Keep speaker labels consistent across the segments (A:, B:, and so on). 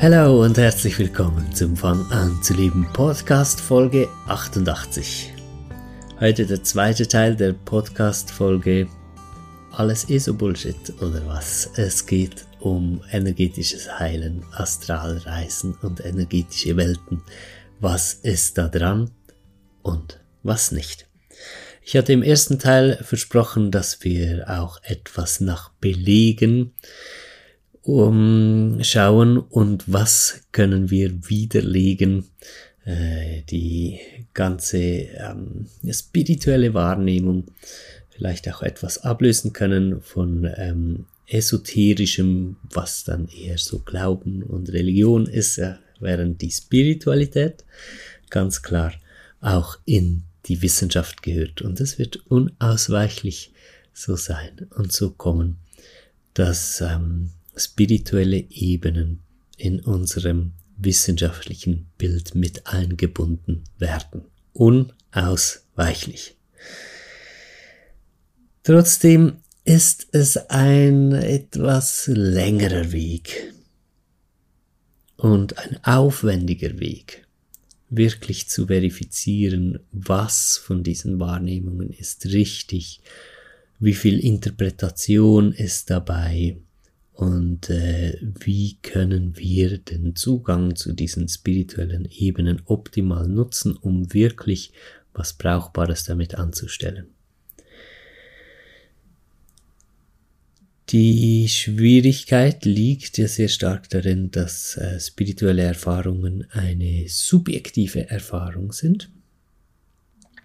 A: Hallo und herzlich willkommen zum Fang an zu leben Podcast Folge 88. Heute der zweite Teil der Podcast Folge Alles ist Bullshit oder was? Es geht um energetisches Heilen, Astralreisen und energetische Welten. Was ist da dran und was nicht? Ich hatte im ersten Teil versprochen, dass wir auch etwas nach Belegen umschauen und was können wir widerlegen. Äh, die ganze ähm, spirituelle Wahrnehmung vielleicht auch etwas ablösen können von ähm, esoterischem, was dann eher so Glauben und Religion ist, äh, während die Spiritualität ganz klar auch in die Wissenschaft gehört. Und es wird unausweichlich so sein und so kommen, dass ähm, spirituelle Ebenen in unserem wissenschaftlichen Bild mit eingebunden werden. Unausweichlich. Trotzdem ist es ein etwas längerer Weg und ein aufwendiger Weg, wirklich zu verifizieren, was von diesen Wahrnehmungen ist richtig, wie viel Interpretation ist dabei und äh, wie können wir den Zugang zu diesen spirituellen Ebenen optimal nutzen, um wirklich was Brauchbares damit anzustellen. Die Schwierigkeit liegt ja sehr stark darin, dass äh, spirituelle Erfahrungen eine subjektive Erfahrung sind.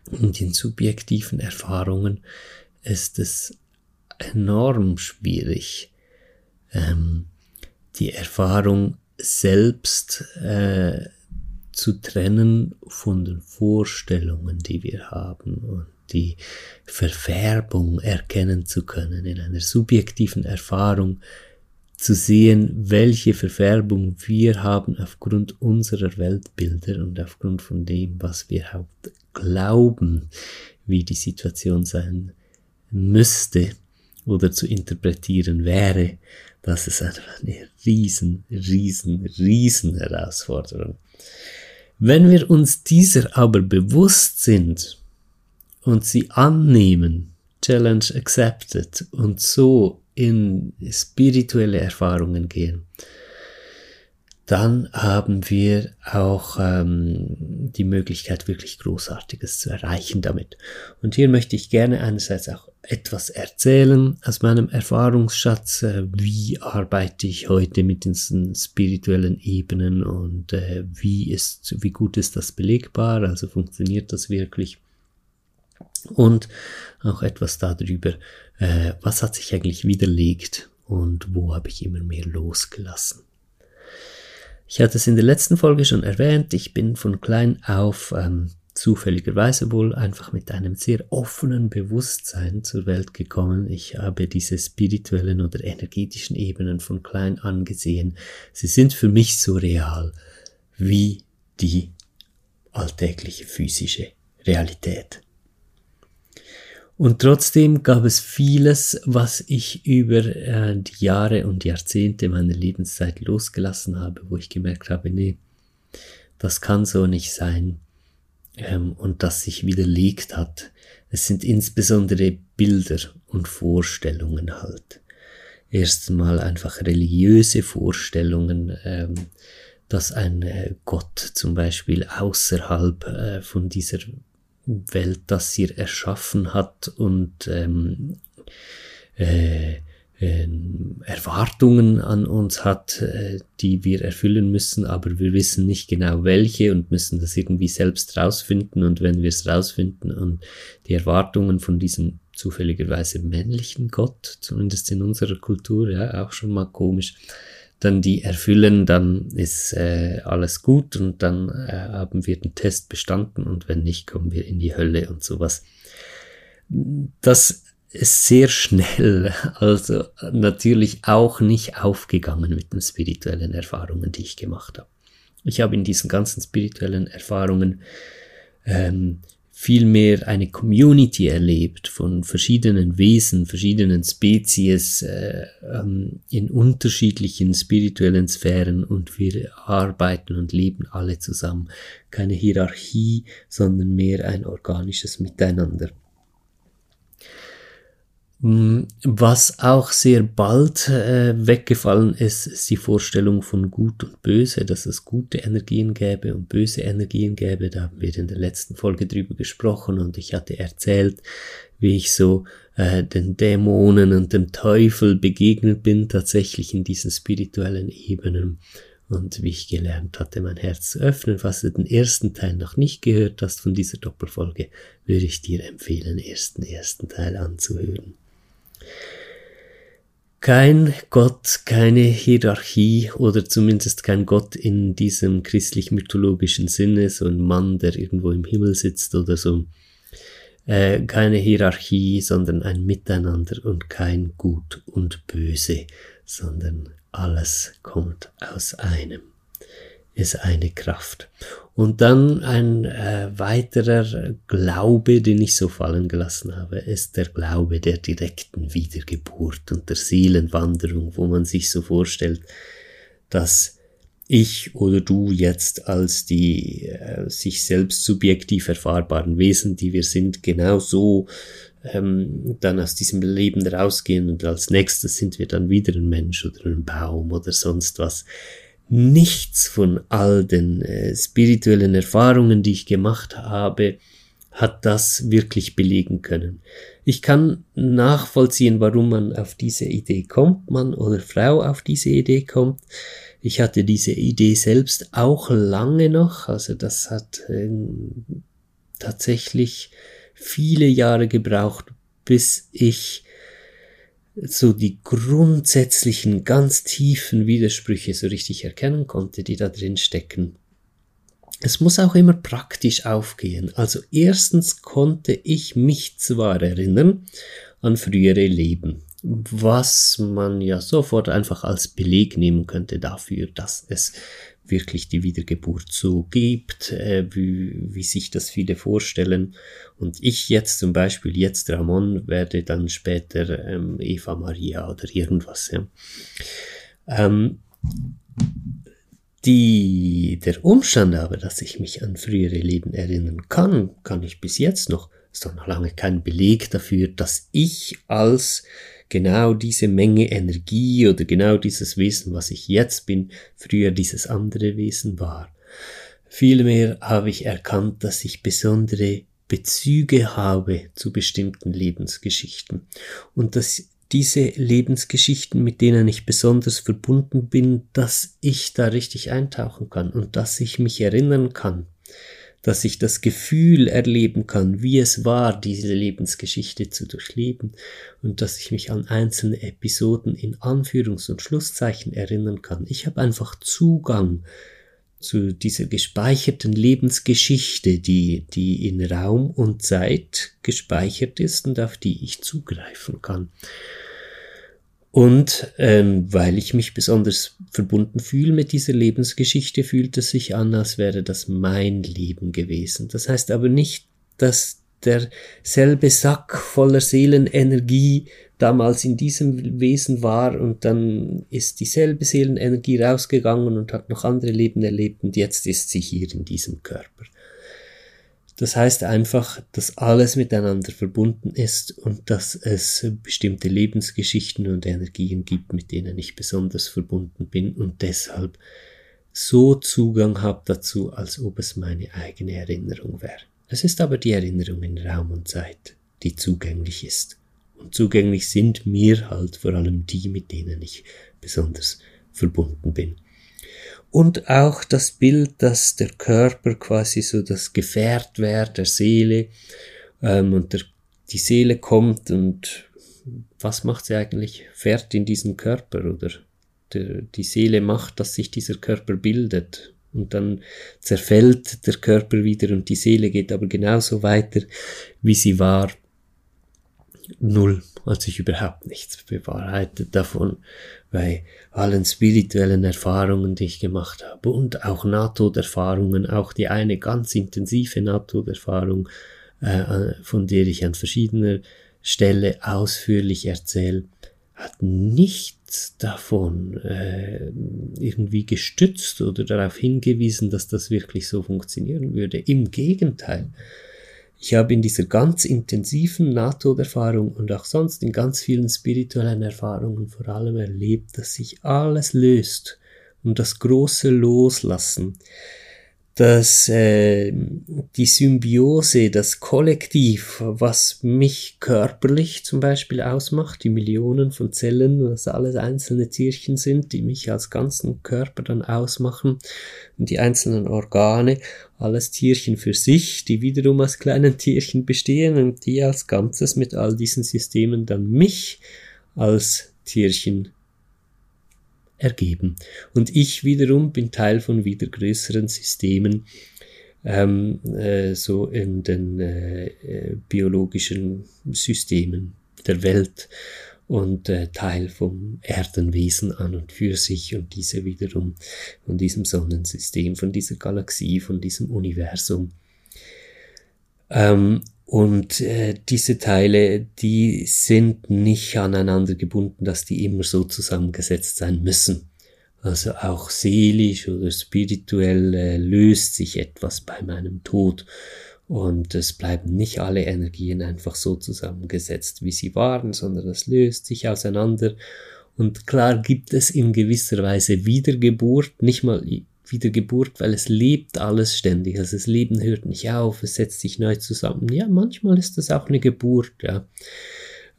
A: Und in subjektiven Erfahrungen ist es enorm schwierig, ähm, die Erfahrung selbst äh, zu trennen von den Vorstellungen, die wir haben und die Verfärbung erkennen zu können, in einer subjektiven Erfahrung zu sehen, welche Verfärbung wir haben aufgrund unserer Weltbilder und aufgrund von dem, was wir glauben, wie die Situation sein müsste oder zu interpretieren wäre, das ist einfach eine riesen, riesen, riesen Herausforderung. Wenn wir uns dieser aber bewusst sind, und sie annehmen, Challenge accepted und so in spirituelle Erfahrungen gehen, dann haben wir auch ähm, die Möglichkeit, wirklich Großartiges zu erreichen damit. Und hier möchte ich gerne einerseits auch etwas erzählen aus meinem Erfahrungsschatz, äh, wie arbeite ich heute mit diesen spirituellen Ebenen und äh, wie ist, wie gut ist das belegbar, also funktioniert das wirklich und auch etwas darüber, äh, was hat sich eigentlich widerlegt und wo habe ich immer mehr losgelassen. Ich hatte es in der letzten Folge schon erwähnt, ich bin von klein auf ähm, zufälligerweise wohl einfach mit einem sehr offenen Bewusstsein zur Welt gekommen. Ich habe diese spirituellen oder energetischen Ebenen von klein an gesehen. Sie sind für mich so real wie die alltägliche physische Realität. Und trotzdem gab es vieles, was ich über äh, die Jahre und Jahrzehnte meiner Lebenszeit losgelassen habe, wo ich gemerkt habe, nee, das kann so nicht sein ähm, und das sich widerlegt hat. Es sind insbesondere Bilder und Vorstellungen halt. Erstmal einfach religiöse Vorstellungen, ähm, dass ein äh, Gott zum Beispiel außerhalb äh, von dieser Welt, das sie erschaffen hat und ähm, äh, äh, Erwartungen an uns hat, äh, die wir erfüllen müssen, aber wir wissen nicht genau welche und müssen das irgendwie selbst rausfinden und wenn wir es rausfinden und die Erwartungen von diesem zufälligerweise männlichen Gott, zumindest in unserer Kultur, ja, auch schon mal komisch, dann die erfüllen, dann ist äh, alles gut und dann äh, haben wir den Test bestanden und wenn nicht, kommen wir in die Hölle und sowas. Das ist sehr schnell, also natürlich auch nicht aufgegangen mit den spirituellen Erfahrungen, die ich gemacht habe. Ich habe in diesen ganzen spirituellen Erfahrungen ähm, vielmehr eine Community erlebt von verschiedenen Wesen, verschiedenen Spezies äh, ähm, in unterschiedlichen spirituellen Sphären und wir arbeiten und leben alle zusammen. Keine Hierarchie, sondern mehr ein organisches Miteinander. Mm, was auch sehr bald äh, weggefallen ist, ist die Vorstellung von Gut und Böse, dass es gute Energien gäbe und böse Energien gäbe. Da haben wir in der letzten Folge drüber gesprochen und ich hatte erzählt, wie ich so äh, den Dämonen und dem Teufel begegnet bin, tatsächlich in diesen spirituellen Ebenen und wie ich gelernt hatte, mein Herz zu öffnen. Falls du den ersten Teil noch nicht gehört hast von dieser Doppelfolge, würde ich dir empfehlen, ersten ersten Teil anzuhören. Kein Gott, keine Hierarchie oder zumindest kein Gott in diesem christlich-mythologischen Sinne, so ein Mann, der irgendwo im Himmel sitzt oder so. Äh, keine Hierarchie, sondern ein Miteinander und kein Gut und Böse, sondern alles kommt aus einem ist eine Kraft. Und dann ein äh, weiterer Glaube, den ich so fallen gelassen habe, ist der Glaube der direkten Wiedergeburt und der Seelenwanderung, wo man sich so vorstellt, dass ich oder du jetzt als die äh, sich selbst subjektiv erfahrbaren Wesen, die wir sind, genau so ähm, dann aus diesem Leben rausgehen und als nächstes sind wir dann wieder ein Mensch oder ein Baum oder sonst was nichts von all den äh, spirituellen Erfahrungen, die ich gemacht habe, hat das wirklich belegen können. Ich kann nachvollziehen, warum man auf diese Idee kommt, Mann oder Frau auf diese Idee kommt. Ich hatte diese Idee selbst auch lange noch, also das hat äh, tatsächlich viele Jahre gebraucht, bis ich so die grundsätzlichen, ganz tiefen Widersprüche so richtig erkennen konnte, die da drin stecken. Es muss auch immer praktisch aufgehen. Also erstens konnte ich mich zwar erinnern an frühere Leben, was man ja sofort einfach als Beleg nehmen könnte dafür, dass es wirklich die Wiedergeburt so gibt, äh, wie, wie sich das viele vorstellen. Und ich jetzt zum Beispiel, jetzt Ramon, werde dann später ähm, Eva Maria oder irgendwas. Ja. Ähm, die, der Umstand aber, dass ich mich an frühere Leben erinnern kann, kann ich bis jetzt noch, ist doch noch lange kein Beleg dafür, dass ich als genau diese Menge Energie oder genau dieses Wesen, was ich jetzt bin, früher dieses andere Wesen war. Vielmehr habe ich erkannt, dass ich besondere Bezüge habe zu bestimmten Lebensgeschichten und dass diese Lebensgeschichten, mit denen ich besonders verbunden bin, dass ich da richtig eintauchen kann und dass ich mich erinnern kann dass ich das Gefühl erleben kann, wie es war, diese Lebensgeschichte zu durchleben und dass ich mich an einzelne Episoden in Anführungs- und Schlusszeichen erinnern kann. Ich habe einfach Zugang zu dieser gespeicherten Lebensgeschichte, die, die in Raum und Zeit gespeichert ist und auf die ich zugreifen kann. Und ähm, weil ich mich besonders verbunden fühle mit dieser Lebensgeschichte, fühlt es sich an, als wäre das mein Leben gewesen. Das heißt aber nicht, dass derselbe Sack voller Seelenenergie damals in diesem Wesen war und dann ist dieselbe Seelenenergie rausgegangen und hat noch andere Leben erlebt und jetzt ist sie hier in diesem Körper. Das heißt einfach, dass alles miteinander verbunden ist und dass es bestimmte Lebensgeschichten und Energien gibt, mit denen ich besonders verbunden bin und deshalb so Zugang habe dazu, als ob es meine eigene Erinnerung wäre. Es ist aber die Erinnerung in Raum und Zeit, die zugänglich ist. Und zugänglich sind mir halt vor allem die, mit denen ich besonders verbunden bin und auch das Bild, dass der Körper quasi so das Gefährt wäre der Seele ähm, und der die Seele kommt und was macht sie eigentlich? Fährt in diesen Körper oder die Seele macht, dass sich dieser Körper bildet und dann zerfällt der Körper wieder und die Seele geht aber genauso weiter, wie sie war. Null, hat sich überhaupt nichts bewahrheitet davon, bei allen spirituellen Erfahrungen, die ich gemacht habe und auch Nahtoderfahrungen, auch die eine ganz intensive Nahtoderfahrung, äh, von der ich an verschiedener Stelle ausführlich erzähle, hat nichts davon äh, irgendwie gestützt oder darauf hingewiesen, dass das wirklich so funktionieren würde. Im Gegenteil. Ich habe in dieser ganz intensiven Nahtoderfahrung und auch sonst in ganz vielen spirituellen Erfahrungen vor allem erlebt, dass sich alles löst und das große Loslassen dass äh, die Symbiose, das Kollektiv, was mich körperlich zum Beispiel ausmacht, die Millionen von Zellen, was alles einzelne Tierchen sind, die mich als ganzen Körper dann ausmachen, und die einzelnen Organe, alles Tierchen für sich, die wiederum aus kleinen Tierchen bestehen und die als Ganzes mit all diesen Systemen dann mich als Tierchen ergeben. Und ich wiederum bin Teil von wieder größeren Systemen, ähm, äh, so in den äh, äh, biologischen Systemen der Welt und äh, Teil vom Erdenwesen an und für sich und diese wiederum von diesem Sonnensystem, von dieser Galaxie, von diesem Universum. Ähm, und äh, diese Teile, die sind nicht aneinander gebunden, dass die immer so zusammengesetzt sein müssen. Also auch seelisch oder spirituell äh, löst sich etwas bei meinem Tod. Und es bleiben nicht alle Energien einfach so zusammengesetzt, wie sie waren, sondern es löst sich auseinander. Und klar gibt es in gewisser Weise Wiedergeburt, nicht mal Wiedergeburt, weil es lebt alles ständig. Also das Leben hört nicht auf, es setzt sich neu zusammen. Ja, manchmal ist das auch eine Geburt, ja.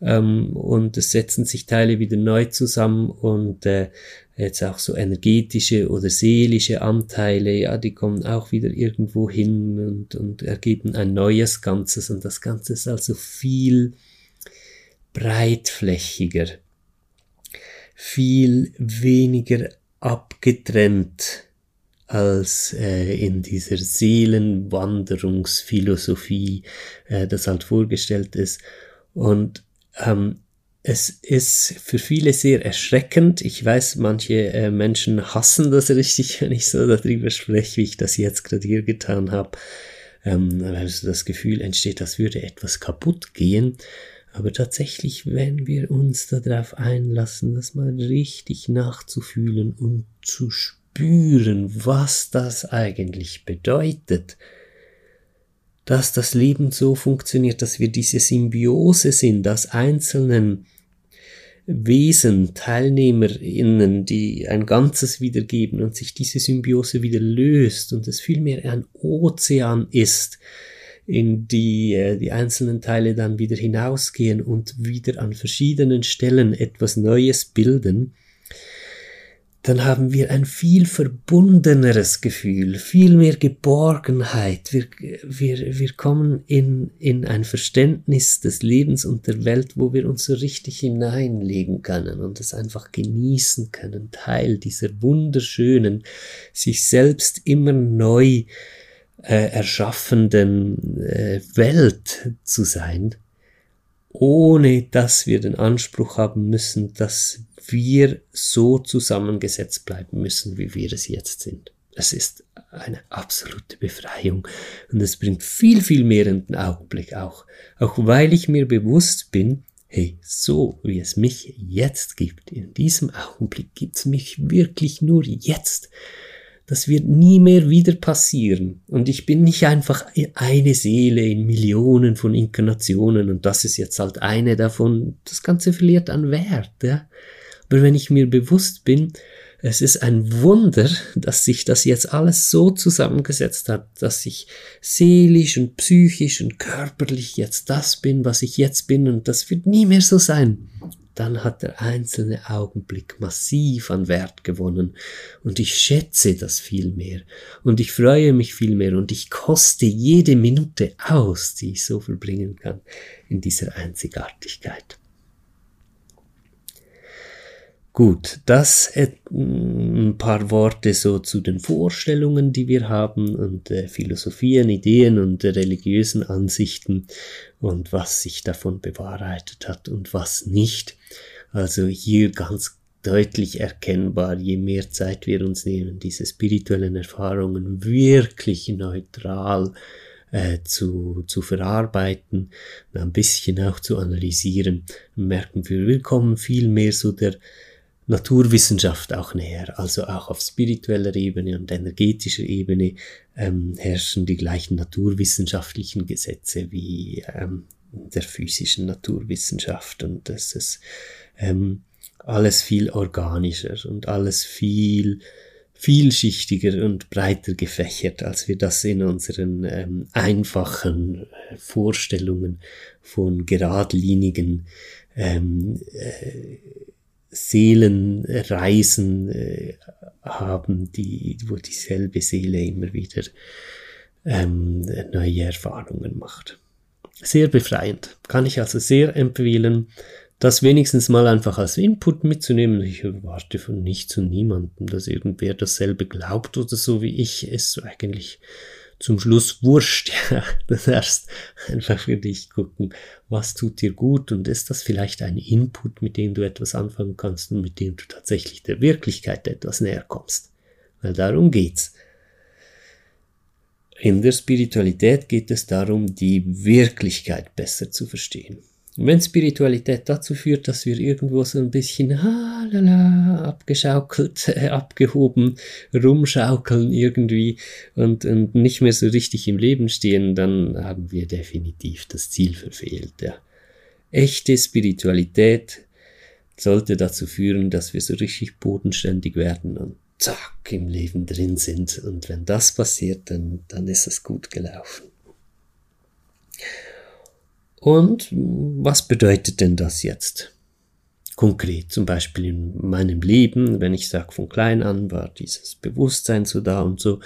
A: Ähm, und es setzen sich Teile wieder neu zusammen und äh, jetzt auch so energetische oder seelische Anteile, ja, die kommen auch wieder irgendwo hin und, und ergeben ein neues Ganzes und das Ganze ist also viel breitflächiger, viel weniger abgetrennt als äh, in dieser Seelenwanderungsphilosophie äh, das halt vorgestellt ist. Und ähm, es ist für viele sehr erschreckend. Ich weiß, manche äh, Menschen hassen das richtig, wenn ich so darüber spreche, wie ich das jetzt gerade hier getan habe. Ähm, weil so das Gefühl entsteht, als würde etwas kaputt gehen. Aber tatsächlich, wenn wir uns darauf einlassen, das mal richtig nachzufühlen und zu spüren, spüren, was das eigentlich bedeutet, dass das Leben so funktioniert, dass wir diese Symbiose sind aus einzelnen Wesen, TeilnehmerInnen, die ein Ganzes wiedergeben und sich diese Symbiose wieder löst und es vielmehr ein Ozean ist, in die äh, die einzelnen Teile dann wieder hinausgehen und wieder an verschiedenen Stellen etwas Neues bilden, dann haben wir ein viel verbundeneres Gefühl, viel mehr Geborgenheit. Wir, wir, wir kommen in, in ein Verständnis des Lebens und der Welt, wo wir uns so richtig hineinlegen können und es einfach genießen können, Teil dieser wunderschönen, sich selbst immer neu äh, erschaffenden äh, Welt zu sein, ohne dass wir den Anspruch haben müssen, dass wir so zusammengesetzt bleiben müssen, wie wir es jetzt sind. Es ist eine absolute Befreiung und es bringt viel, viel mehr in den Augenblick auch. Auch weil ich mir bewusst bin, hey, so wie es mich jetzt gibt, in diesem Augenblick gibt es mich wirklich nur jetzt. Das wird nie mehr wieder passieren. Und ich bin nicht einfach eine Seele in Millionen von Inkarnationen und das ist jetzt halt eine davon. Das Ganze verliert an Wert. Ja? Aber wenn ich mir bewusst bin, es ist ein Wunder, dass sich das jetzt alles so zusammengesetzt hat, dass ich seelisch und psychisch und körperlich jetzt das bin, was ich jetzt bin und das wird nie mehr so sein. dann hat der einzelne Augenblick massiv an Wert gewonnen und ich schätze das viel mehr und ich freue mich viel mehr und ich koste jede Minute aus, die ich so verbringen kann in dieser Einzigartigkeit. Gut, das ein paar Worte so zu den Vorstellungen, die wir haben und äh, Philosophien, Ideen und äh, religiösen Ansichten und was sich davon bewahrheitet hat und was nicht. Also hier ganz deutlich erkennbar, je mehr Zeit wir uns nehmen, diese spirituellen Erfahrungen wirklich neutral äh, zu, zu verarbeiten, ein bisschen auch zu analysieren, merken wir, wir kommen viel mehr so der Naturwissenschaft auch näher, also auch auf spiritueller Ebene und energetischer Ebene ähm, herrschen die gleichen naturwissenschaftlichen Gesetze wie ähm, der physischen Naturwissenschaft und das ist ähm, alles viel organischer und alles viel vielschichtiger und breiter gefächert, als wir das in unseren ähm, einfachen äh, Vorstellungen von geradlinigen ähm, äh, Seelenreisen äh, haben, die, wo dieselbe Seele immer wieder ähm, neue Erfahrungen macht. Sehr befreiend. Kann ich also sehr empfehlen, das wenigstens mal einfach als Input mitzunehmen. Ich erwarte von nichts und niemandem, dass irgendwer dasselbe glaubt oder so wie ich es eigentlich zum Schluss wurscht. Ja, das erst einfach für dich gucken, was tut dir gut und ist das vielleicht ein Input, mit dem du etwas anfangen kannst und mit dem du tatsächlich der Wirklichkeit etwas näher kommst. Weil darum geht's. In der Spiritualität geht es darum, die Wirklichkeit besser zu verstehen. Und wenn Spiritualität dazu führt, dass wir irgendwo so ein bisschen halala, abgeschaukelt, äh, abgehoben, rumschaukeln irgendwie und, und nicht mehr so richtig im Leben stehen, dann haben wir definitiv das Ziel verfehlt. Ja. Echte Spiritualität sollte dazu führen, dass wir so richtig bodenständig werden und zack im Leben drin sind. Und wenn das passiert, dann, dann ist es gut gelaufen. Und was bedeutet denn das jetzt? Konkret, zum Beispiel in meinem Leben, wenn ich sage, von klein an war dieses Bewusstsein so da und so.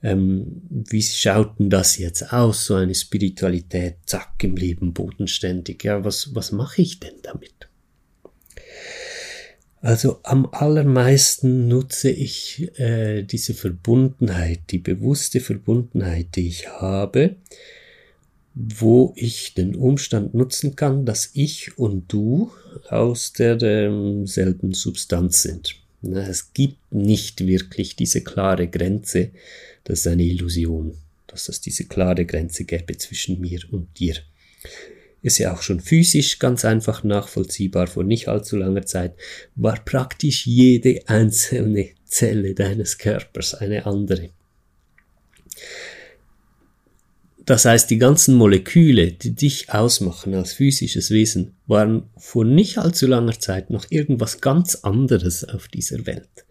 A: Ähm, wie schaut denn das jetzt aus, so eine Spiritualität, zack, im Leben bodenständig? Ja, was, was mache ich denn damit? Also am allermeisten nutze ich äh, diese Verbundenheit, die bewusste Verbundenheit, die ich habe, wo ich den Umstand nutzen kann, dass ich und du aus derselben Substanz sind. Es gibt nicht wirklich diese klare Grenze, das ist eine Illusion, dass es diese klare Grenze gäbe zwischen mir und dir. Ist ja auch schon physisch ganz einfach nachvollziehbar. Vor nicht allzu langer Zeit war praktisch jede einzelne Zelle deines Körpers eine andere. Das heißt, die ganzen Moleküle, die dich ausmachen als physisches Wesen, waren vor nicht allzu langer Zeit noch irgendwas ganz anderes auf dieser Welt.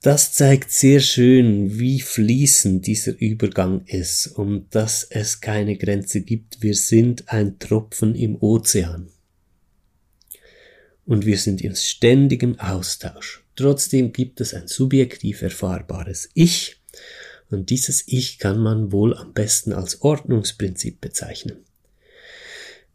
A: Das zeigt sehr schön, wie fließend dieser Übergang ist und dass es keine Grenze gibt. Wir sind ein Tropfen im Ozean. Und wir sind in ständigem Austausch. Trotzdem gibt es ein subjektiv erfahrbares Ich und dieses Ich kann man wohl am besten als Ordnungsprinzip bezeichnen.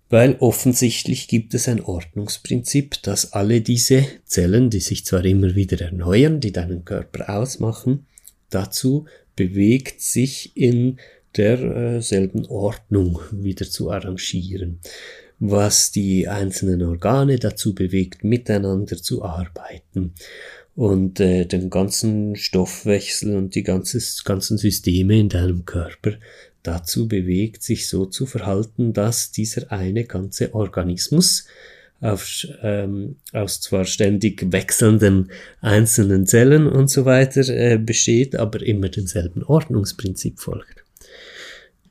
A: Weil offensichtlich gibt es ein Ordnungsprinzip, das alle diese Zellen, die sich zwar immer wieder erneuern, die deinen Körper ausmachen, dazu bewegt, sich in derselben Ordnung wieder zu arrangieren, was die einzelnen Organe dazu bewegt, miteinander zu arbeiten und äh, den ganzen Stoffwechsel und die ganzes, ganzen Systeme in deinem Körper dazu bewegt, sich so zu verhalten, dass dieser eine ganze Organismus auf, ähm, aus zwar ständig wechselnden einzelnen Zellen und so weiter äh, besteht, aber immer demselben Ordnungsprinzip folgt.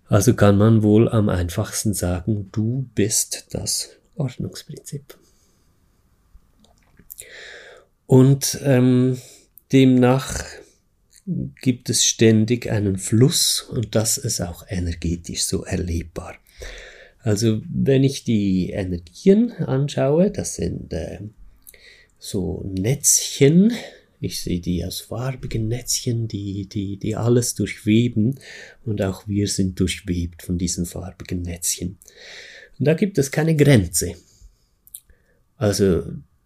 A: Also kann man wohl am einfachsten sagen, du bist das Ordnungsprinzip. Und ähm, demnach gibt es ständig einen Fluss und das ist auch energetisch so erlebbar. Also wenn ich die Energien anschaue, das sind äh, so Netzchen, ich sehe die aus farbigen Netzchen, die, die, die alles durchweben und auch wir sind durchwebt von diesen farbigen Netzchen. Und da gibt es keine Grenze. Also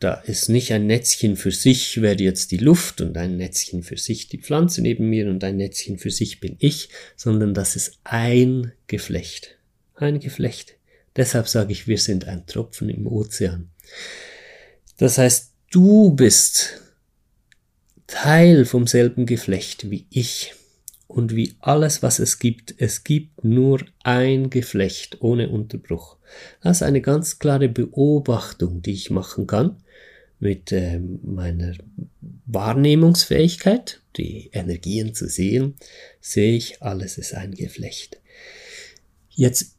A: da ist nicht ein Netzchen für sich, wäre jetzt die Luft und ein Netzchen für sich die Pflanze neben mir und ein Netzchen für sich bin ich, sondern das ist ein Geflecht. Ein Geflecht. Deshalb sage ich, wir sind ein Tropfen im Ozean. Das heißt, du bist Teil vom selben Geflecht wie ich und wie alles, was es gibt. Es gibt nur ein Geflecht ohne Unterbruch. Das ist eine ganz klare Beobachtung, die ich machen kann mit äh, meiner Wahrnehmungsfähigkeit, die Energien zu sehen, sehe ich, alles ist ein Geflecht. Jetzt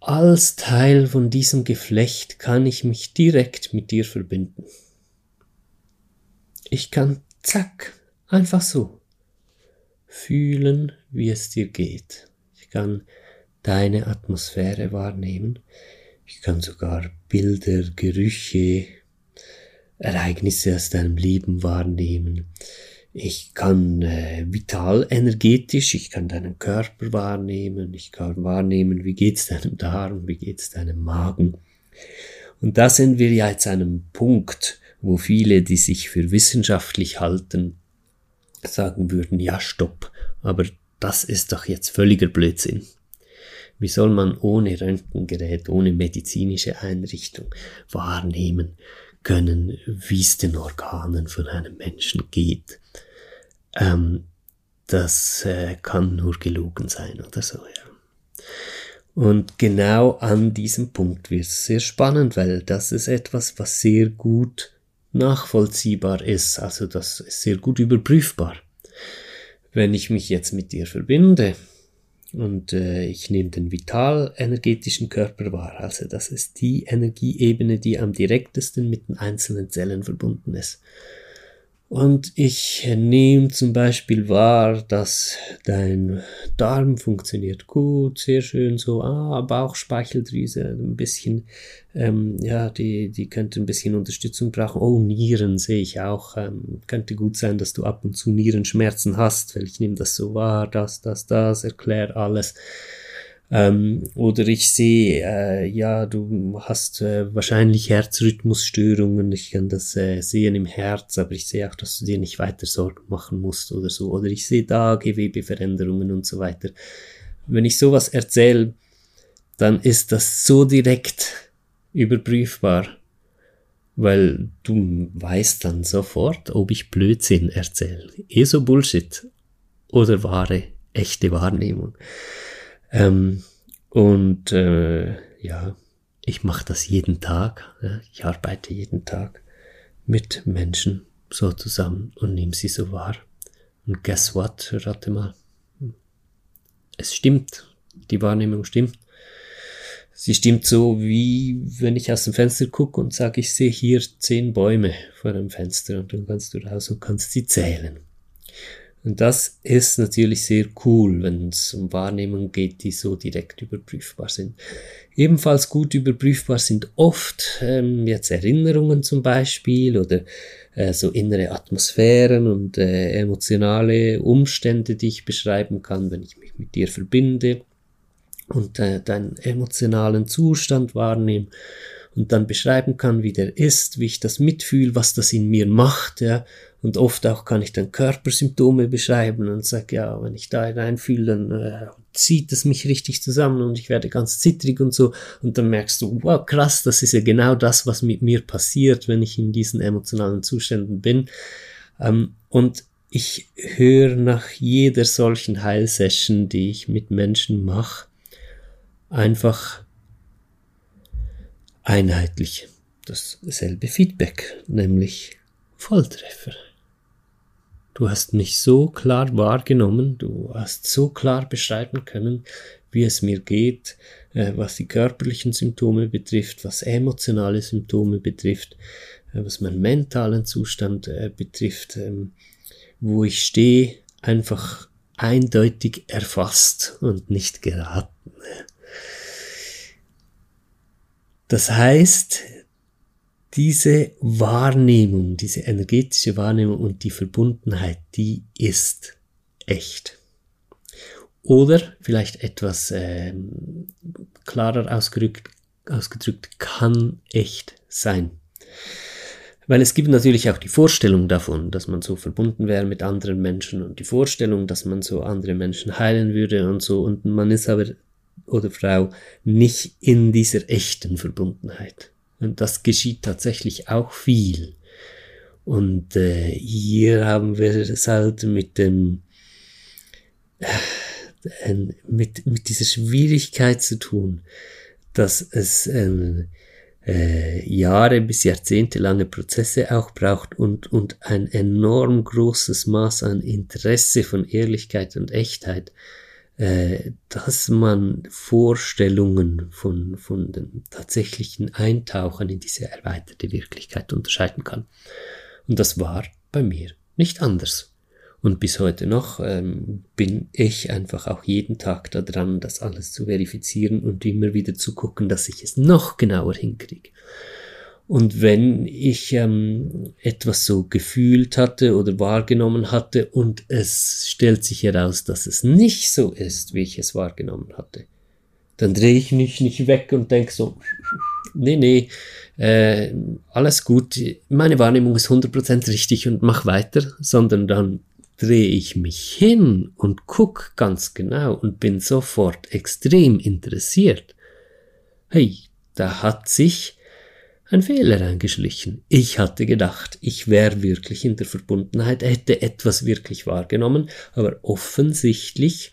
A: als Teil von diesem Geflecht kann ich mich direkt mit dir verbinden. Ich kann zack, einfach so fühlen, wie es dir geht. Ich kann deine Atmosphäre wahrnehmen. Ich kann sogar Bilder, Gerüche, Ereignisse aus deinem Leben wahrnehmen. Ich kann äh, vital energetisch, ich kann deinen Körper wahrnehmen, ich kann wahrnehmen, wie geht's deinem Darm, wie geht's deinem Magen. Und da sind wir ja jetzt an einem Punkt, wo viele, die sich für wissenschaftlich halten, sagen würden, ja, stopp, aber das ist doch jetzt völliger Blödsinn. Wie soll man ohne Röntgengerät, ohne medizinische Einrichtung wahrnehmen, können, wie es den Organen von einem Menschen geht. Ähm, das äh, kann nur gelogen sein oder so, ja. Und genau an diesem Punkt wird es sehr spannend, weil das ist etwas, was sehr gut nachvollziehbar ist. Also das ist sehr gut überprüfbar. Wenn ich mich jetzt mit dir verbinde, und äh, ich nehme den vital-energetischen Körper wahr. Also das ist die Energieebene, die am direktesten mit den einzelnen Zellen verbunden ist. Und ich nehme zum Beispiel wahr, dass dein Darm funktioniert gut, sehr schön so, ah, Bauchspeicheldrüse ein bisschen, ähm, ja, die, die könnte ein bisschen Unterstützung brauchen. Oh, Nieren sehe ich auch, ähm, könnte gut sein, dass du ab und zu Nierenschmerzen hast, weil ich nehme das so wahr, das, das, das, erklärt alles. Ähm, oder ich sehe, äh, ja, du hast äh, wahrscheinlich Herzrhythmusstörungen. Ich kann das äh, sehen im Herz, aber ich sehe auch, dass du dir nicht weiter Sorgen machen musst oder so. Oder ich sehe da Gewebeveränderungen und so weiter. Wenn ich sowas erzähle, dann ist das so direkt überprüfbar, weil du weißt dann sofort, ob ich Blödsinn erzähle. Eh so Bullshit oder wahre, echte Wahrnehmung. Ähm, und äh, ja, ich mache das jeden Tag. Ja, ich arbeite jeden Tag mit Menschen so zusammen und nehme sie so wahr. Und guess what? Rate mal. Es stimmt. Die Wahrnehmung stimmt. Sie stimmt so, wie wenn ich aus dem Fenster gucke und sage, ich sehe hier zehn Bäume vor dem Fenster und dann kannst du raus und kannst sie zählen. Und das ist natürlich sehr cool, wenn es um Wahrnehmungen geht, die so direkt überprüfbar sind. Ebenfalls gut überprüfbar sind oft ähm, jetzt Erinnerungen zum Beispiel oder äh, so innere Atmosphären und äh, emotionale Umstände, die ich beschreiben kann, wenn ich mich mit dir verbinde und äh, deinen emotionalen Zustand wahrnehme und dann beschreiben kann, wie der ist, wie ich das mitfühle, was das in mir macht, ja, und oft auch kann ich dann Körpersymptome beschreiben und sage, ja, wenn ich da hineinfühle, dann äh, zieht es mich richtig zusammen und ich werde ganz zittrig und so. Und dann merkst du, wow, krass, das ist ja genau das, was mit mir passiert, wenn ich in diesen emotionalen Zuständen bin. Ähm, und ich höre nach jeder solchen Heilsession, die ich mit Menschen mache, einfach einheitlich dasselbe Feedback, nämlich Volltreffer. Du hast mich so klar wahrgenommen, du hast so klar beschreiben können, wie es mir geht, äh, was die körperlichen Symptome betrifft, was emotionale Symptome betrifft, äh, was meinen mentalen Zustand äh, betrifft, ähm, wo ich stehe, einfach eindeutig erfasst und nicht geraten. Das heißt, diese Wahrnehmung, diese energetische Wahrnehmung und die Verbundenheit, die ist echt. Oder vielleicht etwas äh, klarer ausgedrückt, ausgedrückt, kann echt sein. Weil es gibt natürlich auch die Vorstellung davon, dass man so verbunden wäre mit anderen Menschen und die Vorstellung, dass man so andere Menschen heilen würde und so. Und man ist aber oder Frau nicht in dieser echten Verbundenheit. Und das geschieht tatsächlich auch viel. Und äh, hier haben wir es halt mit dem äh, mit, mit dieser Schwierigkeit zu tun, dass es äh, äh, Jahre bis Jahrzehnte lange Prozesse auch braucht und, und ein enorm großes Maß an Interesse von Ehrlichkeit und Echtheit, äh, dass man Vorstellungen von, von dem tatsächlichen Eintauchen in diese erweiterte Wirklichkeit unterscheiden kann. Und das war bei mir nicht anders. Und bis heute noch ähm, bin ich einfach auch jeden Tag da dran, das alles zu verifizieren und immer wieder zu gucken, dass ich es noch genauer hinkriege. Und wenn ich ähm, etwas so gefühlt hatte oder wahrgenommen hatte und es stellt sich heraus, dass es nicht so ist, wie ich es wahrgenommen hatte, dann drehe ich mich nicht weg und denke so, nee, nee, äh, alles gut, meine Wahrnehmung ist 100% richtig und mach weiter, sondern dann drehe ich mich hin und guck ganz genau und bin sofort extrem interessiert. Hey, da hat sich ein Fehler eingeschlichen. Ich hatte gedacht, ich wäre wirklich in der Verbundenheit, hätte etwas wirklich wahrgenommen, aber offensichtlich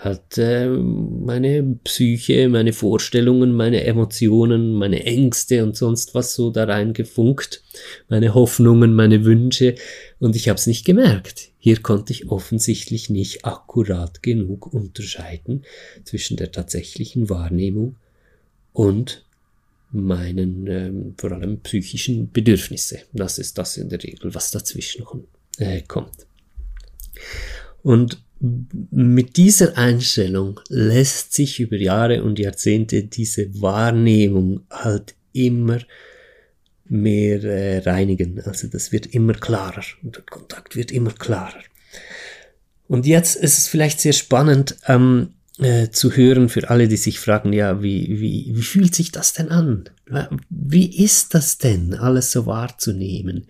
A: hat äh, meine Psyche, meine Vorstellungen, meine Emotionen, meine Ängste und sonst was so da reingefunkt, meine Hoffnungen, meine Wünsche und ich habe es nicht gemerkt. Hier konnte ich offensichtlich nicht akkurat genug unterscheiden zwischen der tatsächlichen Wahrnehmung und meinen ähm, vor allem psychischen Bedürfnisse. Das ist das in der Regel, was dazwischen äh, kommt. Und mit dieser Einstellung lässt sich über Jahre und Jahrzehnte diese Wahrnehmung halt immer mehr äh, reinigen. Also das wird immer klarer und der Kontakt wird immer klarer. Und jetzt ist es vielleicht sehr spannend ähm, äh, zu hören für alle, die sich fragen, ja, wie, wie, wie fühlt sich das denn an? Wie ist das denn, alles so wahrzunehmen?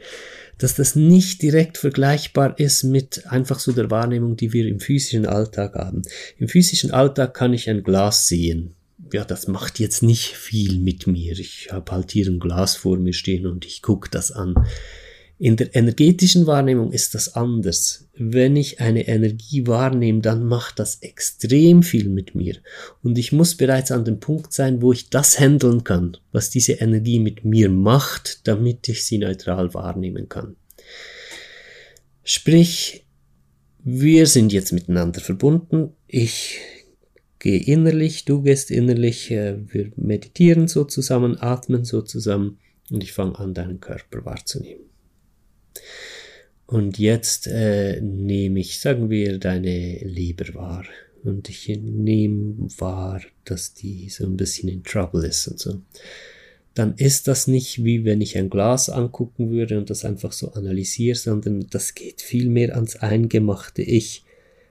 A: dass das nicht direkt vergleichbar ist mit einfach so der Wahrnehmung, die wir im physischen Alltag haben. Im physischen Alltag kann ich ein Glas sehen. Ja, das macht jetzt nicht viel mit mir. Ich habe halt hier ein Glas vor mir stehen und ich gucke das an. In der energetischen Wahrnehmung ist das anders. Wenn ich eine Energie wahrnehme, dann macht das extrem viel mit mir. Und ich muss bereits an dem Punkt sein, wo ich das handeln kann, was diese Energie mit mir macht, damit ich sie neutral wahrnehmen kann. Sprich, wir sind jetzt miteinander verbunden. Ich gehe innerlich, du gehst innerlich, äh, wir meditieren so zusammen, atmen so zusammen und ich fange an, deinen Körper wahrzunehmen. Und jetzt äh, nehme ich, sagen wir, deine Leber wahr. Und ich nehme wahr, dass die so ein bisschen in Trouble ist und so. Dann ist das nicht wie wenn ich ein Glas angucken würde und das einfach so analysiere, sondern das geht viel mehr ans Eingemachte. Ich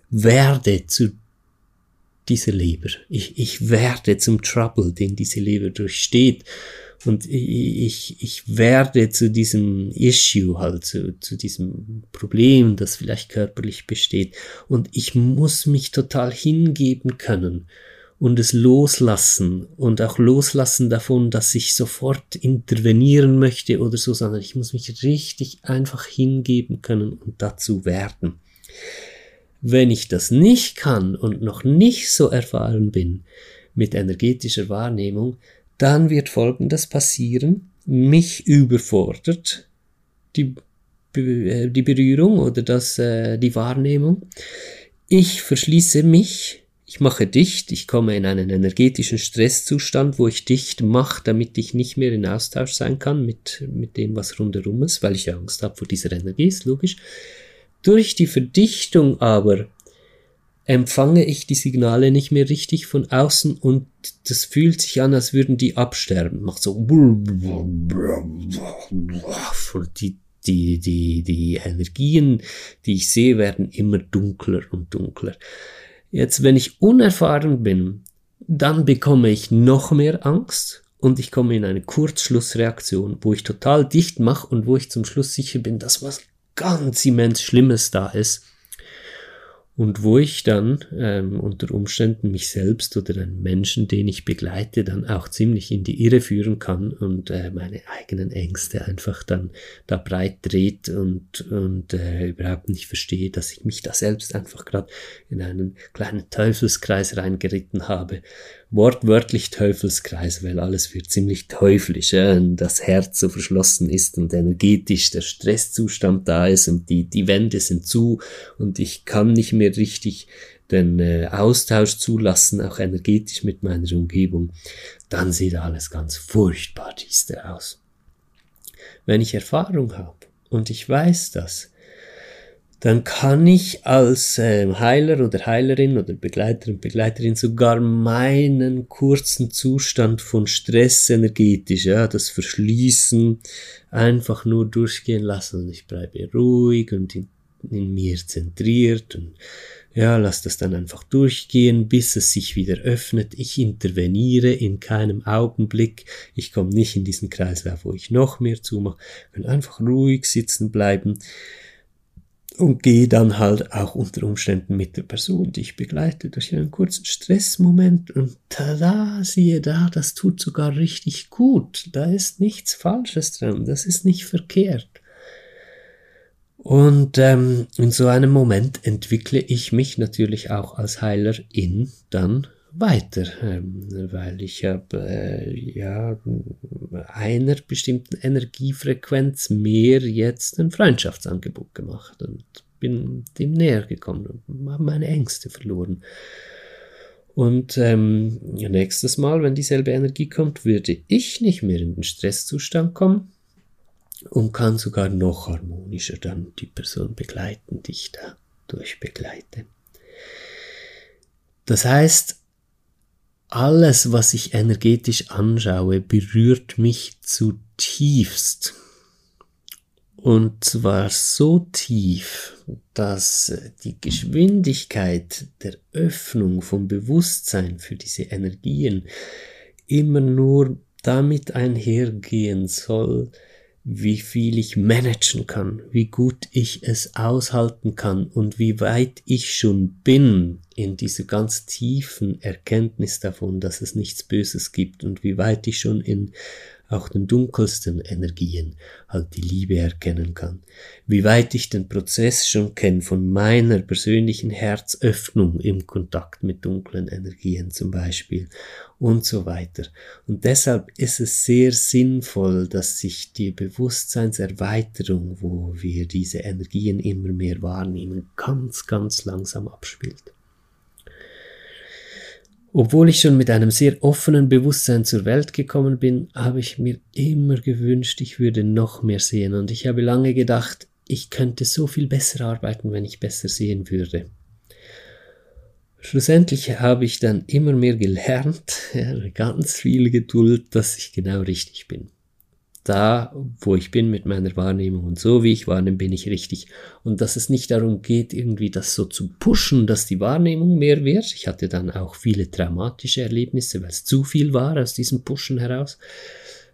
A: werde zu dieser Leber. Ich, ich werde zum Trouble, den diese Leber durchsteht. Und ich, ich werde zu diesem Issue halt, zu, zu diesem Problem, das vielleicht körperlich besteht. Und ich muss mich total hingeben können und es loslassen und auch loslassen davon, dass ich sofort intervenieren möchte oder so, sondern ich muss mich richtig einfach hingeben können und dazu werden. Wenn ich das nicht kann und noch nicht so erfahren bin mit energetischer Wahrnehmung, dann wird Folgendes passieren. Mich überfordert die, äh, die Berührung oder das, äh, die Wahrnehmung. Ich verschließe mich, ich mache dicht, ich komme in einen energetischen Stresszustand, wo ich dicht mache, damit ich nicht mehr in Austausch sein kann mit, mit dem, was rundherum ist, weil ich ja Angst habe vor dieser Energie, ist logisch. Durch die Verdichtung aber empfange ich die Signale nicht mehr richtig von außen und das fühlt sich an, als würden die absterben. Macht so die, die, die, die Energien, die ich sehe, werden immer dunkler und dunkler. Jetzt, wenn ich unerfahren bin, dann bekomme ich noch mehr Angst und ich komme in eine Kurzschlussreaktion, wo ich total dicht mache und wo ich zum Schluss sicher bin, dass was ganz immens Schlimmes da ist und wo ich dann ähm, unter Umständen mich selbst oder einen Menschen, den ich begleite, dann auch ziemlich in die Irre führen kann und äh, meine eigenen Ängste einfach dann da breit dreht und, und äh, überhaupt nicht verstehe, dass ich mich da selbst einfach gerade in einen kleinen Teufelskreis reingeritten habe wortwörtlich Teufelskreis, weil alles wird ziemlich teuflisch, ja, und das Herz so verschlossen ist und energetisch der Stresszustand da ist und die, die Wände sind zu und ich kann nicht mehr richtig den äh, Austausch zulassen, auch energetisch mit meiner Umgebung, dann sieht alles ganz furchtbar düster aus. Wenn ich Erfahrung habe und ich weiß das, dann kann ich als äh, Heiler oder Heilerin oder Begleiter und Begleiterin sogar meinen kurzen Zustand von Stress energetisch, ja, das Verschließen einfach nur durchgehen lassen und ich bleibe ruhig und in, in mir zentriert und ja, lass das dann einfach durchgehen, bis es sich wieder öffnet. Ich interveniere in keinem Augenblick. Ich komme nicht in diesen Kreislauf, wo ich noch mehr zumache. Ich kann einfach ruhig sitzen bleiben und gehe dann halt auch unter Umständen mit der Person, die ich begleite, durch einen kurzen Stressmoment und tada, siehe da, das tut sogar richtig gut. Da ist nichts Falsches dran, das ist nicht verkehrt. Und ähm, in so einem Moment entwickle ich mich natürlich auch als Heilerin dann weiter, ähm, weil ich habe äh, ja einer bestimmten Energiefrequenz mehr jetzt ein Freundschaftsangebot gemacht und bin dem näher gekommen und habe meine Ängste verloren. Und ähm, nächstes Mal, wenn dieselbe Energie kommt, würde ich nicht mehr in den Stresszustand kommen und kann sogar noch harmonischer dann die Person begleiten, die ich da durchbegleite. Das heißt, alles, was ich energetisch anschaue, berührt mich zutiefst. Und zwar so tief, dass die Geschwindigkeit der Öffnung vom Bewusstsein für diese Energien immer nur damit einhergehen soll, wie viel ich managen kann, wie gut ich es aushalten kann und wie weit ich schon bin in dieser ganz tiefen Erkenntnis davon, dass es nichts Böses gibt und wie weit ich schon in auch den dunkelsten Energien halt die Liebe erkennen kann. Wie weit ich den Prozess schon kenne von meiner persönlichen Herzöffnung im Kontakt mit dunklen Energien zum Beispiel und so weiter. Und deshalb ist es sehr sinnvoll, dass sich die Bewusstseinserweiterung, wo wir diese Energien immer mehr wahrnehmen, ganz, ganz langsam abspielt. Obwohl ich schon mit einem sehr offenen Bewusstsein zur Welt gekommen bin, habe ich mir immer gewünscht, ich würde noch mehr sehen und ich habe lange gedacht, ich könnte so viel besser arbeiten, wenn ich besser sehen würde. Schlussendlich habe ich dann immer mehr gelernt, ganz viel Geduld, dass ich genau richtig bin da, wo ich bin mit meiner Wahrnehmung und so wie ich wahrnehme, bin ich richtig. Und dass es nicht darum geht, irgendwie das so zu pushen, dass die Wahrnehmung mehr wird. Ich hatte dann auch viele traumatische Erlebnisse, weil es zu viel war aus diesem Pushen heraus.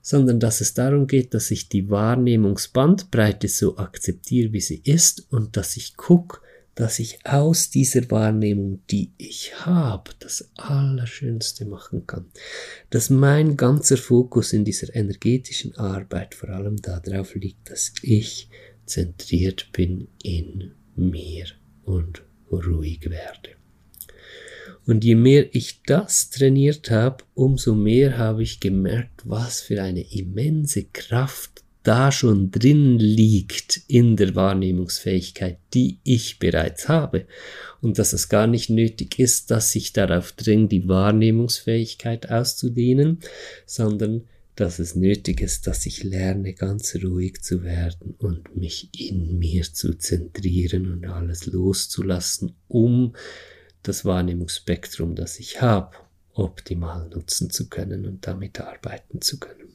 A: Sondern dass es darum geht, dass ich die Wahrnehmungsbandbreite so akzeptiere, wie sie ist und dass ich gucke, dass ich aus dieser Wahrnehmung, die ich habe, das Allerschönste machen kann. Dass mein ganzer Fokus in dieser energetischen Arbeit vor allem darauf liegt, dass ich zentriert bin in mir und ruhig werde. Und je mehr ich das trainiert habe, umso mehr habe ich gemerkt, was für eine immense Kraft da schon drin liegt in der Wahrnehmungsfähigkeit, die ich bereits habe. Und dass es gar nicht nötig ist, dass ich darauf dringe, die Wahrnehmungsfähigkeit auszudehnen, sondern dass es nötig ist, dass ich lerne, ganz ruhig zu werden und mich in mir zu zentrieren und alles loszulassen, um das Wahrnehmungsspektrum, das ich habe, optimal nutzen zu können und damit arbeiten zu können.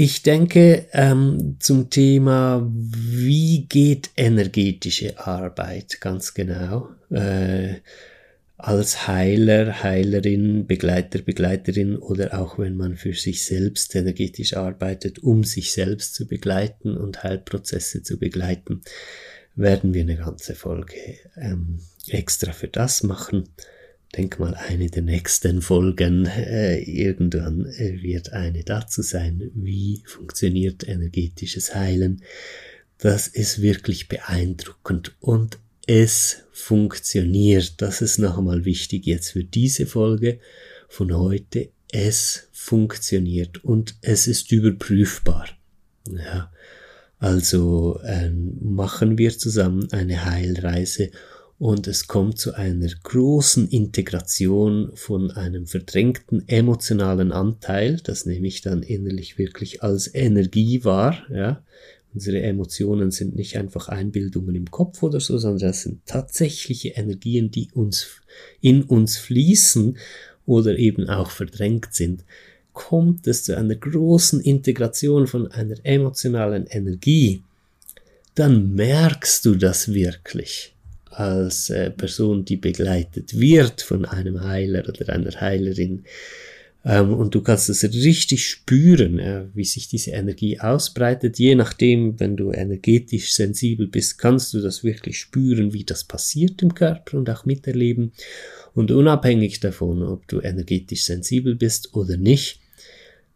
A: Ich denke ähm, zum Thema, wie geht energetische Arbeit ganz genau. Äh, als Heiler, Heilerin, Begleiter, Begleiterin oder auch wenn man für sich selbst energetisch arbeitet, um sich selbst zu begleiten und Heilprozesse zu begleiten, werden wir eine ganze Folge ähm, extra für das machen denk mal, eine der nächsten Folgen äh, irgendwann äh, wird eine dazu sein, wie funktioniert energetisches Heilen. Das ist wirklich beeindruckend und es funktioniert. Das ist noch einmal wichtig jetzt für diese Folge von heute. Es funktioniert und es ist überprüfbar. Ja, also ähm, machen wir zusammen eine Heilreise und es kommt zu einer großen Integration von einem verdrängten emotionalen Anteil, das nehme ich dann innerlich wirklich als Energie wahr, ja. Unsere Emotionen sind nicht einfach Einbildungen im Kopf oder so, sondern das sind tatsächliche Energien, die uns in uns fließen oder eben auch verdrängt sind. Kommt es zu einer großen Integration von einer emotionalen Energie, dann merkst du das wirklich als äh, Person, die begleitet wird von einem Heiler oder einer Heilerin. Ähm, und du kannst es richtig spüren, äh, wie sich diese Energie ausbreitet. Je nachdem, wenn du energetisch sensibel bist, kannst du das wirklich spüren, wie das passiert im Körper und auch miterleben. Und unabhängig davon, ob du energetisch sensibel bist oder nicht,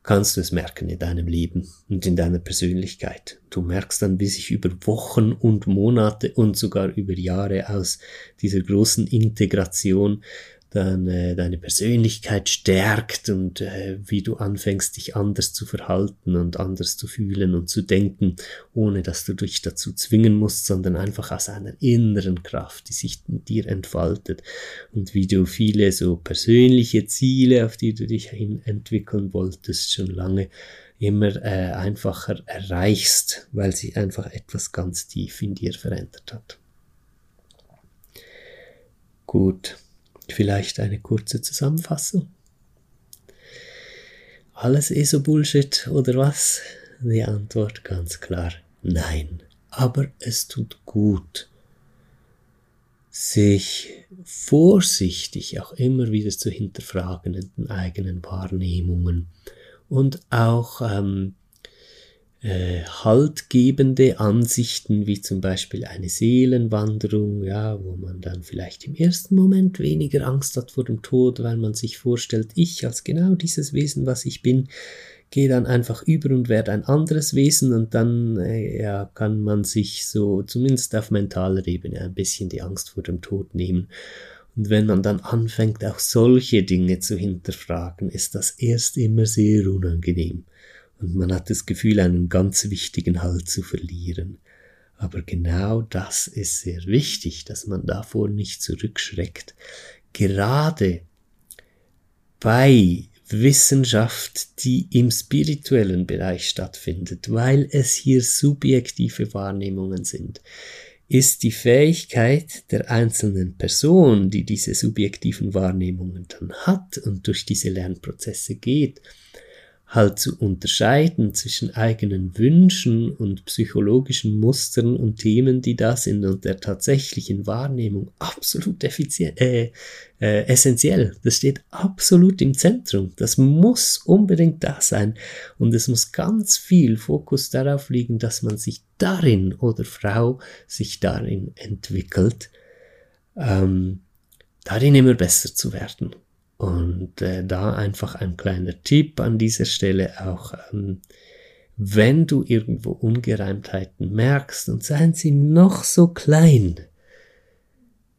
A: kannst du es merken in deinem Leben und in deiner Persönlichkeit. Du merkst dann, wie sich über Wochen und Monate und sogar über Jahre aus dieser großen Integration dann äh, deine Persönlichkeit stärkt und äh, wie du anfängst, dich anders zu verhalten und anders zu fühlen und zu denken, ohne dass du dich dazu zwingen musst, sondern einfach aus einer inneren Kraft, die sich in dir entfaltet und wie du viele so persönliche Ziele, auf die du dich hin entwickeln wolltest, schon lange immer äh, einfacher erreichst, weil sich einfach etwas ganz tief in dir verändert hat. Gut. Vielleicht eine kurze Zusammenfassung? Alles eh so Bullshit oder was? Die Antwort ganz klar nein. Aber es tut gut, sich vorsichtig auch immer wieder zu hinterfragen in den eigenen Wahrnehmungen und auch ähm, äh, haltgebende Ansichten, wie zum Beispiel eine Seelenwanderung, ja, wo man dann vielleicht im ersten Moment weniger Angst hat vor dem Tod, weil man sich vorstellt, ich als genau dieses Wesen, was ich bin, gehe dann einfach über und werde ein anderes Wesen und dann äh, ja, kann man sich so zumindest auf mentaler Ebene ein bisschen die Angst vor dem Tod nehmen. Und wenn man dann anfängt, auch solche Dinge zu hinterfragen, ist das erst immer sehr unangenehm und man hat das Gefühl, einen ganz wichtigen Halt zu verlieren. Aber genau das ist sehr wichtig, dass man davor nicht zurückschreckt. Gerade bei Wissenschaft, die im spirituellen Bereich stattfindet, weil es hier subjektive Wahrnehmungen sind, ist die Fähigkeit der einzelnen Person, die diese subjektiven Wahrnehmungen dann hat und durch diese Lernprozesse geht, halt zu unterscheiden zwischen eigenen Wünschen und psychologischen Mustern und Themen, die da sind und der tatsächlichen Wahrnehmung absolut effizient, äh, äh, essentiell. Das steht absolut im Zentrum. Das muss unbedingt da sein. Und es muss ganz viel Fokus darauf liegen, dass man sich darin oder Frau sich darin entwickelt, ähm, darin immer besser zu werden. Und äh, da einfach ein kleiner Tipp an dieser Stelle auch, ähm, wenn du irgendwo Ungereimtheiten merkst und seien sie noch so klein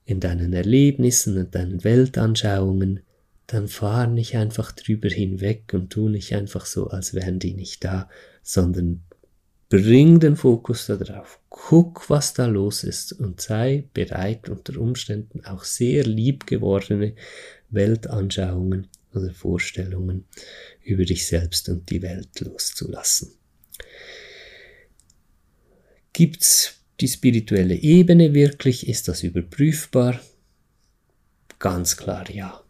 A: in deinen Erlebnissen und deinen Weltanschauungen, dann fahr nicht einfach drüber hinweg und tu nicht einfach so, als wären die nicht da, sondern bring den Fokus darauf, guck, was da los ist und sei bereit, unter Umständen auch sehr lieb gewordene Weltanschauungen oder Vorstellungen über dich selbst und die Welt loszulassen. Gibt's die spirituelle Ebene wirklich? Ist das überprüfbar? Ganz klar ja.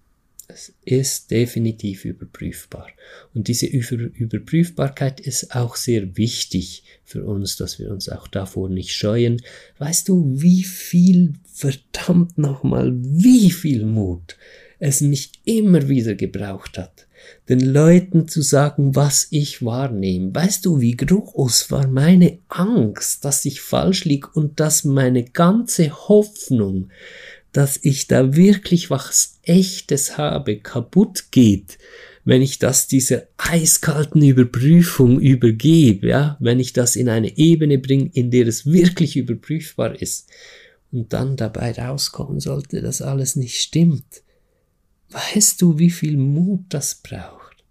A: Es ist definitiv überprüfbar. Und diese Über Überprüfbarkeit ist auch sehr wichtig für uns, dass wir uns auch davor nicht scheuen. Weißt du, wie viel, verdammt nochmal, wie viel Mut es mich immer wieder gebraucht hat, den Leuten zu sagen, was ich wahrnehme. Weißt du, wie groß war meine Angst, dass ich falsch lieg und dass meine ganze Hoffnung, dass ich da wirklich was Echtes habe, kaputt geht, wenn ich das dieser eiskalten Überprüfung übergebe, ja, wenn ich das in eine Ebene bringe, in der es wirklich überprüfbar ist und dann dabei rauskommen sollte, dass alles nicht stimmt. Weißt du, wie viel Mut das braucht?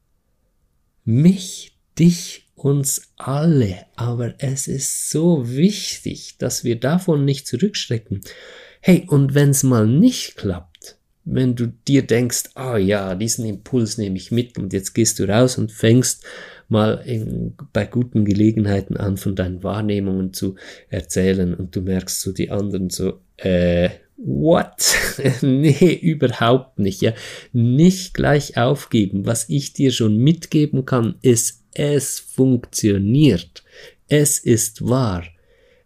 A: Mich, dich, uns alle, aber es ist so wichtig, dass wir davon nicht zurückschrecken. Hey, und wenn's mal nicht klappt, wenn du dir denkst, ah ja, diesen Impuls nehme ich mit und jetzt gehst du raus und fängst mal in, bei guten Gelegenheiten an, von deinen Wahrnehmungen zu erzählen und du merkst so die anderen so, äh, what? nee, überhaupt nicht, ja. Nicht gleich aufgeben. Was ich dir schon mitgeben kann, ist, es funktioniert. Es ist wahr.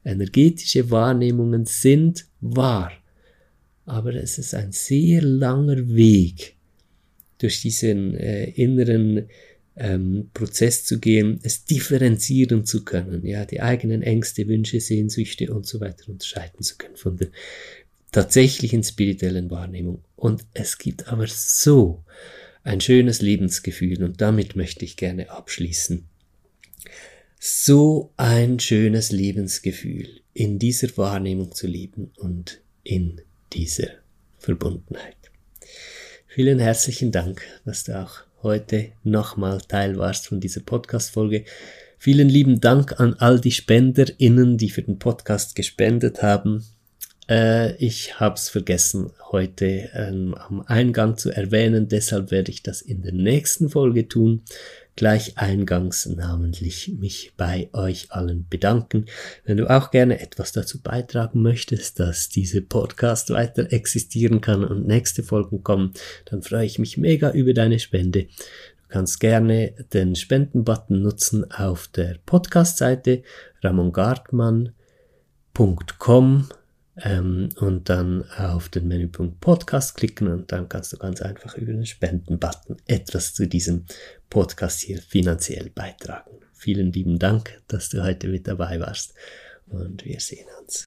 A: Energetische Wahrnehmungen sind wahr. Aber es ist ein sehr langer Weg, durch diesen äh, inneren ähm, Prozess zu gehen, es differenzieren zu können, ja, die eigenen Ängste, Wünsche, Sehnsüchte und so weiter unterscheiden zu können von der tatsächlichen spirituellen Wahrnehmung. Und es gibt aber so ein schönes Lebensgefühl und damit möchte ich gerne abschließen so ein schönes Lebensgefühl, in dieser Wahrnehmung zu leben und in dieser Verbundenheit. Vielen herzlichen Dank, dass du auch heute nochmal Teil warst von dieser Podcast-Folge. Vielen lieben Dank an all die SpenderInnen, die für den Podcast gespendet haben. Äh, ich hab's vergessen, heute ähm, am Eingang zu erwähnen, deshalb werde ich das in der nächsten Folge tun gleich eingangs namentlich mich bei euch allen bedanken. Wenn du auch gerne etwas dazu beitragen möchtest, dass diese Podcast weiter existieren kann und nächste Folgen kommen, dann freue ich mich mega über deine Spende. Du kannst gerne den Spendenbutton nutzen auf der Podcast-Seite ramongartmann.com ähm, und dann auf den Menüpunkt Podcast klicken und dann kannst du ganz einfach über den Spenden-Button etwas zu diesem Podcast hier finanziell beitragen. Vielen lieben Dank, dass du heute mit dabei warst und wir sehen uns.